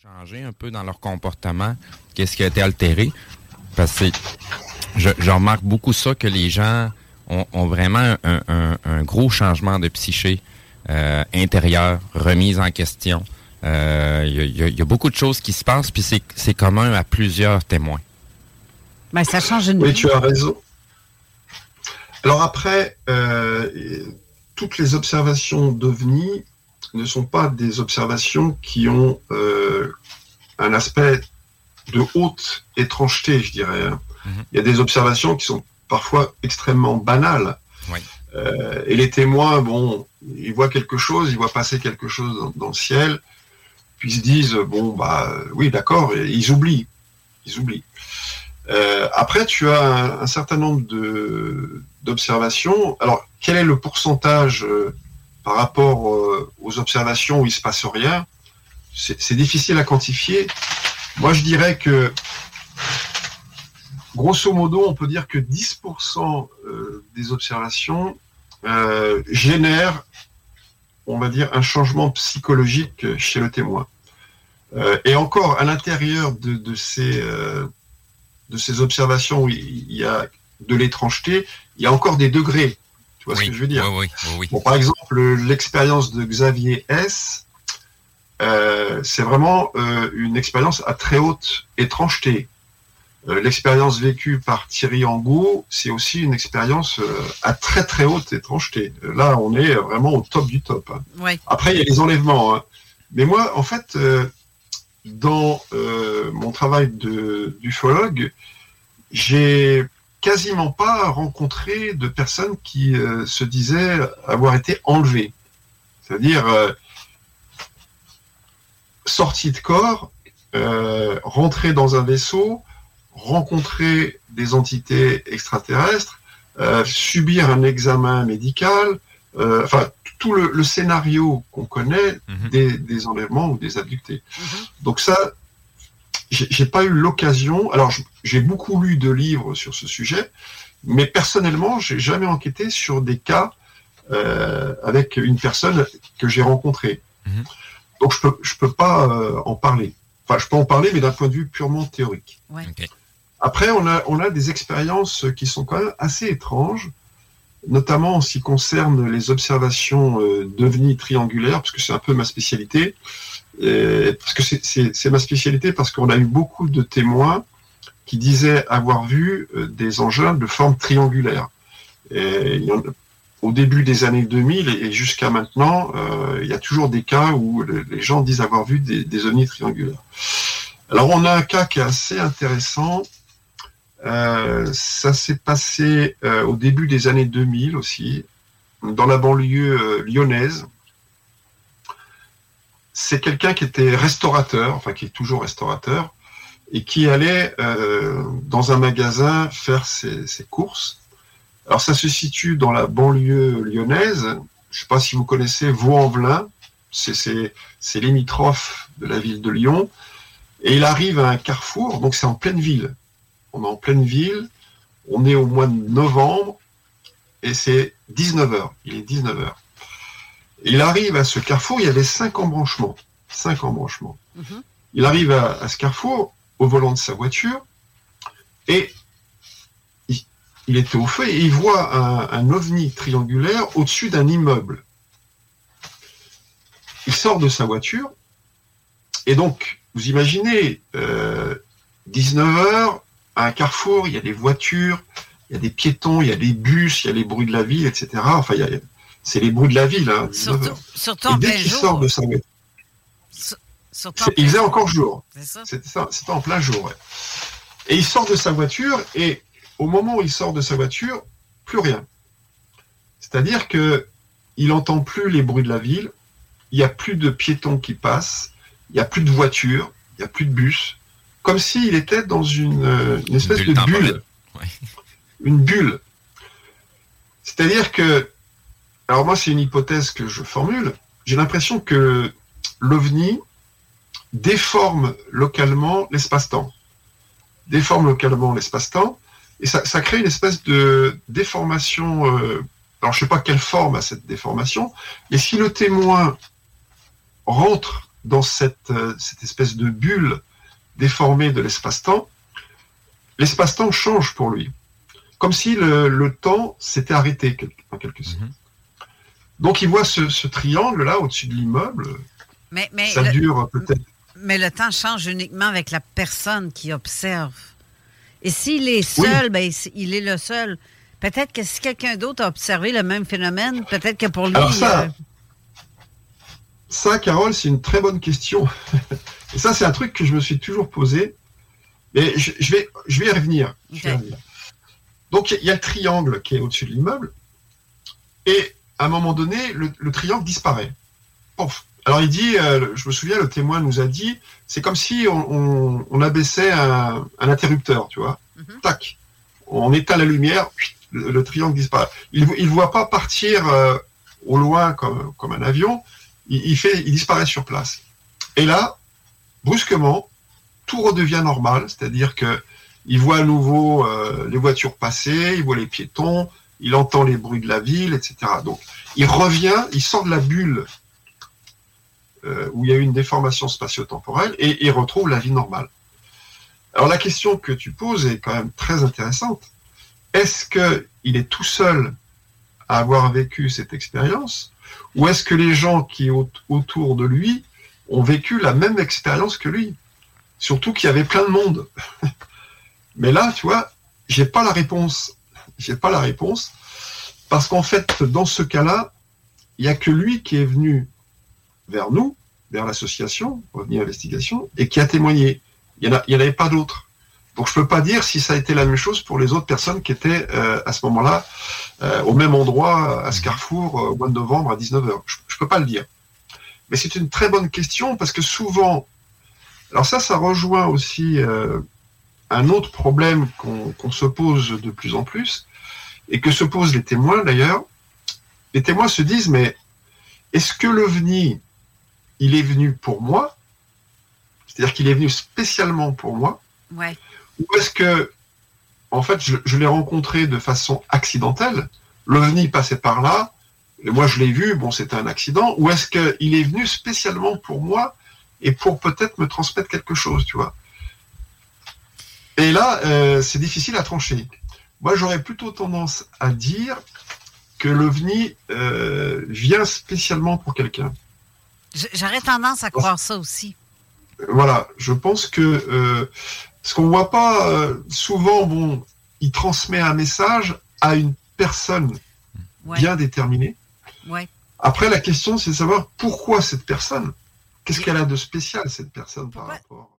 Changer un peu dans leur comportement. Qu'est-ce qui a été altéré? Parce que je, je remarque beaucoup ça, que les gens ont, ont vraiment un, un, un, gros changement de psyché euh, intérieur, remise en question. Il euh, y, y, y, a beaucoup de choses qui se passent, puis c'est commun à plusieurs témoins. Ben, ça change une Oui, tu as raison. Alors après, euh, toutes les observations d'OVNI ne sont pas des observations qui ont euh, un aspect de haute étrangeté, je dirais. Hein. Mm -hmm. Il y a des observations qui sont parfois extrêmement banales. Oui. Euh, et les témoins, bon, ils voient quelque chose, ils voient passer quelque chose dans, dans le ciel, puis ils se disent, bon, bah oui, d'accord, ils oublient. Ils oublient. Euh, après, tu as un, un certain nombre d'observations. Alors, quel est le pourcentage euh, par rapport observations où il se passe rien C'est difficile à quantifier. Moi, je dirais que, grosso modo, on peut dire que 10% euh, des observations euh, génèrent, on va dire, un changement psychologique chez le témoin. Euh, et encore, à l'intérieur de, de ces observations où il y a de l'étrangeté, il y a encore des degrés. Tu vois oui, ce que je veux dire oui, oui, bon, Par exemple, l'expérience de Xavier S, euh, c'est vraiment euh, une expérience à très haute étrangeté. Euh, l'expérience vécue par Thierry Angot, c'est aussi une expérience à très très haute étrangeté. Là, on est vraiment au top du top. Hein. Après, il y a les enlèvements. Hein. Mais moi, en fait, dans euh, mon travail d'ufologue, j'ai quasiment pas rencontré de personnes qui euh, se disaient avoir été enlevées. C'est-à-dire euh, sorties de corps, euh, rentrer dans un vaisseau, rencontrer des entités extraterrestres, euh, subir un examen médical, euh, enfin tout le, le scénario qu'on connaît mm -hmm. des, des, enlèvements ou des abductés. Mm -hmm. Donc ça, j'ai pas eu l'occasion. Alors j'ai beaucoup lu de livres sur ce sujet, mais personnellement, j'ai jamais enquêté sur des cas euh, avec une personne que j'ai rencontrée. -hmm. Donc je peux je peux pas euh, en parler. Enfin, je peux en parler, mais d'un point de vue purement théorique. Ouais. Okay. Après, on a on a des expériences qui sont quand même assez étranges notamment en ce qui concerne les observations euh, d'ovnis triangulaires, parce que c'est un peu ma spécialité, et parce que c'est ma spécialité parce qu'on a eu beaucoup de témoins qui disaient avoir vu euh, des engins de forme triangulaire. Et, au début des années 2000 et, jusqu'à maintenant, euh, il y a toujours des cas où le, les gens disent avoir vu des, des ovnis triangulaires. Alors on a un cas qui est assez intéressant. Euh, ça s'est passé euh, au début des années 2000 aussi, dans la banlieue euh, lyonnaise. C'est quelqu'un qui était restaurateur, enfin qui est toujours restaurateur, et qui allait euh, dans un magasin faire ses, ses, courses. Alors ça se situe dans la banlieue lyonnaise. Je ne sais pas si vous connaissez Vaux-en-Velin, c'est limitrophe de la ville de Lyon. Et il arrive à un carrefour, donc c'est en pleine ville on est en pleine ville, on est au mois de novembre, et c'est 19h, il est 19h. Il arrive à ce carrefour, il y avait cinq embranchements, cinq embranchements. Il arrive à, ce carrefour, au volant de sa voiture, et il, il était au feu, et il voit un, ovni triangulaire au-dessus d'un immeuble. il sort de sa voiture, et donc, vous imaginez, 19h, à un carrefour, il y a des voitures, il y a des piétons, il y a des bus, il y a les bruits de la ville, etc. Enfin, c'est les bruits de la ville. Hein, surtout, surtout en plein jour. Sort de sa voiture, il faisait encore jour. C'était en plein jour. Et il sort de sa voiture et au moment où il sort de sa voiture, plus rien. C'est-à-dire que il n'entend plus les bruits de la ville, il n'y a plus de piétons qui passent, il n'y a plus de voitures, il n'y a plus de bus, comme s'il était dans une, espèce de bulle. Une bulle. C'est-à-dire que, alors moi c'est une hypothèse que je formule, j'ai l'impression que l'OVNI déforme localement l'espace-temps. Déforme localement l'espace-temps, et ça, crée une espèce de déformation. Euh, alors je ne sais pas quelle forme a cette déformation, mais si le témoin rentre dans cette, euh, espèce de bulle déformée de l'espace-temps, l'espace-temps change pour lui. Comme si le, temps s'était arrêté en quelque sorte. Mhm. Donc il voit ce, triangle-là au-dessus de l'immeuble. Mais, mais ça dure peut-être. Mais le temps change uniquement avec la personne qui observe. Et s'il est seul, ben, il est le seul. Peut-être que si quelqu'un d'autre a observé le même phénomène, peut-être que pour lui. Alors ça, euh, ça Carole, c'est une très bonne question. Et ça, c'est un truc que je me suis toujours posé. Mais je, vais, je vais y revenir. Donc, il y a le triangle qui est au-dessus de l'immeuble. Et à un moment donné, le, triangle disparaît. Alors, il dit, euh, je me souviens, le témoin nous a dit, c'est comme si on, abaissait un, interrupteur, tu vois. Mhm. Tac. On éteint la lumière, le, triangle disparaît. Il ne voit pas partir euh, au loin comme, comme un avion. Il, il, fait, il disparaît sur place. Et là, brusquement, tout redevient normal, c'est-à-dire que il voit à nouveau euh, les voitures passer, il voit les piétons, il entend les bruits de la ville, etc. Donc, il revient, il sort de la bulle euh, où il y a eu une déformation spatio-temporelle et il retrouve la vie normale. Alors, la question que tu poses est quand même très intéressante. Est-ce qu'il est tout seul à avoir vécu cette expérience ou est-ce que les gens qui autour de lui ont vécu la même expérience que lui? Surtout qu'il y avait plein de monde. Mais là, tu vois, j'ai pas la réponse. J'ai pas la réponse. Parce qu'en fait, dans ce cas-là, il n'y a que lui qui est venu vers nous, vers l'association, Revenu Investigation, et qui a témoigné. Il n'y en, avait pas d'autres. Donc je ne peux pas dire si ça a été la même chose pour les autres personnes qui étaient euh, à ce moment-là euh, au même endroit, à ce carrefour, euh, au mois de novembre à 19h. Je ne peux pas le dire. Mais c'est une très bonne question parce que souvent, alors ça, ça rejoint aussi euh, un autre problème qu'on se pose de plus en plus et que se posent les témoins d'ailleurs. Les témoins se disent, mais est-ce que l'OVNI, il est venu pour moi? C'est-à-dire qu'il est venu spécialement pour moi? Ouais. Ou est-ce que, en fait, je, je l'ai rencontré de façon accidentelle L'OVNI passait par là, moi je l'ai vu, bon c'était un accident, ou est-ce qu'il est venu spécialement pour moi et pour peut-être me transmettre quelque chose, tu vois? Et là, euh, c'est difficile à trancher. Moi j'aurais plutôt tendance à dire que l'OVNI euh, vient spécialement pour quelqu'un. J'aurais tendance à croire ça aussi. Voilà, je pense que euh, ce qu'on voit pas euh, souvent, bon, il transmet un message à une personne bien déterminée. Après, la question, c'est de savoir pourquoi cette personne? Qu'est-ce qu'elle a de spécial, cette personne, par rapport?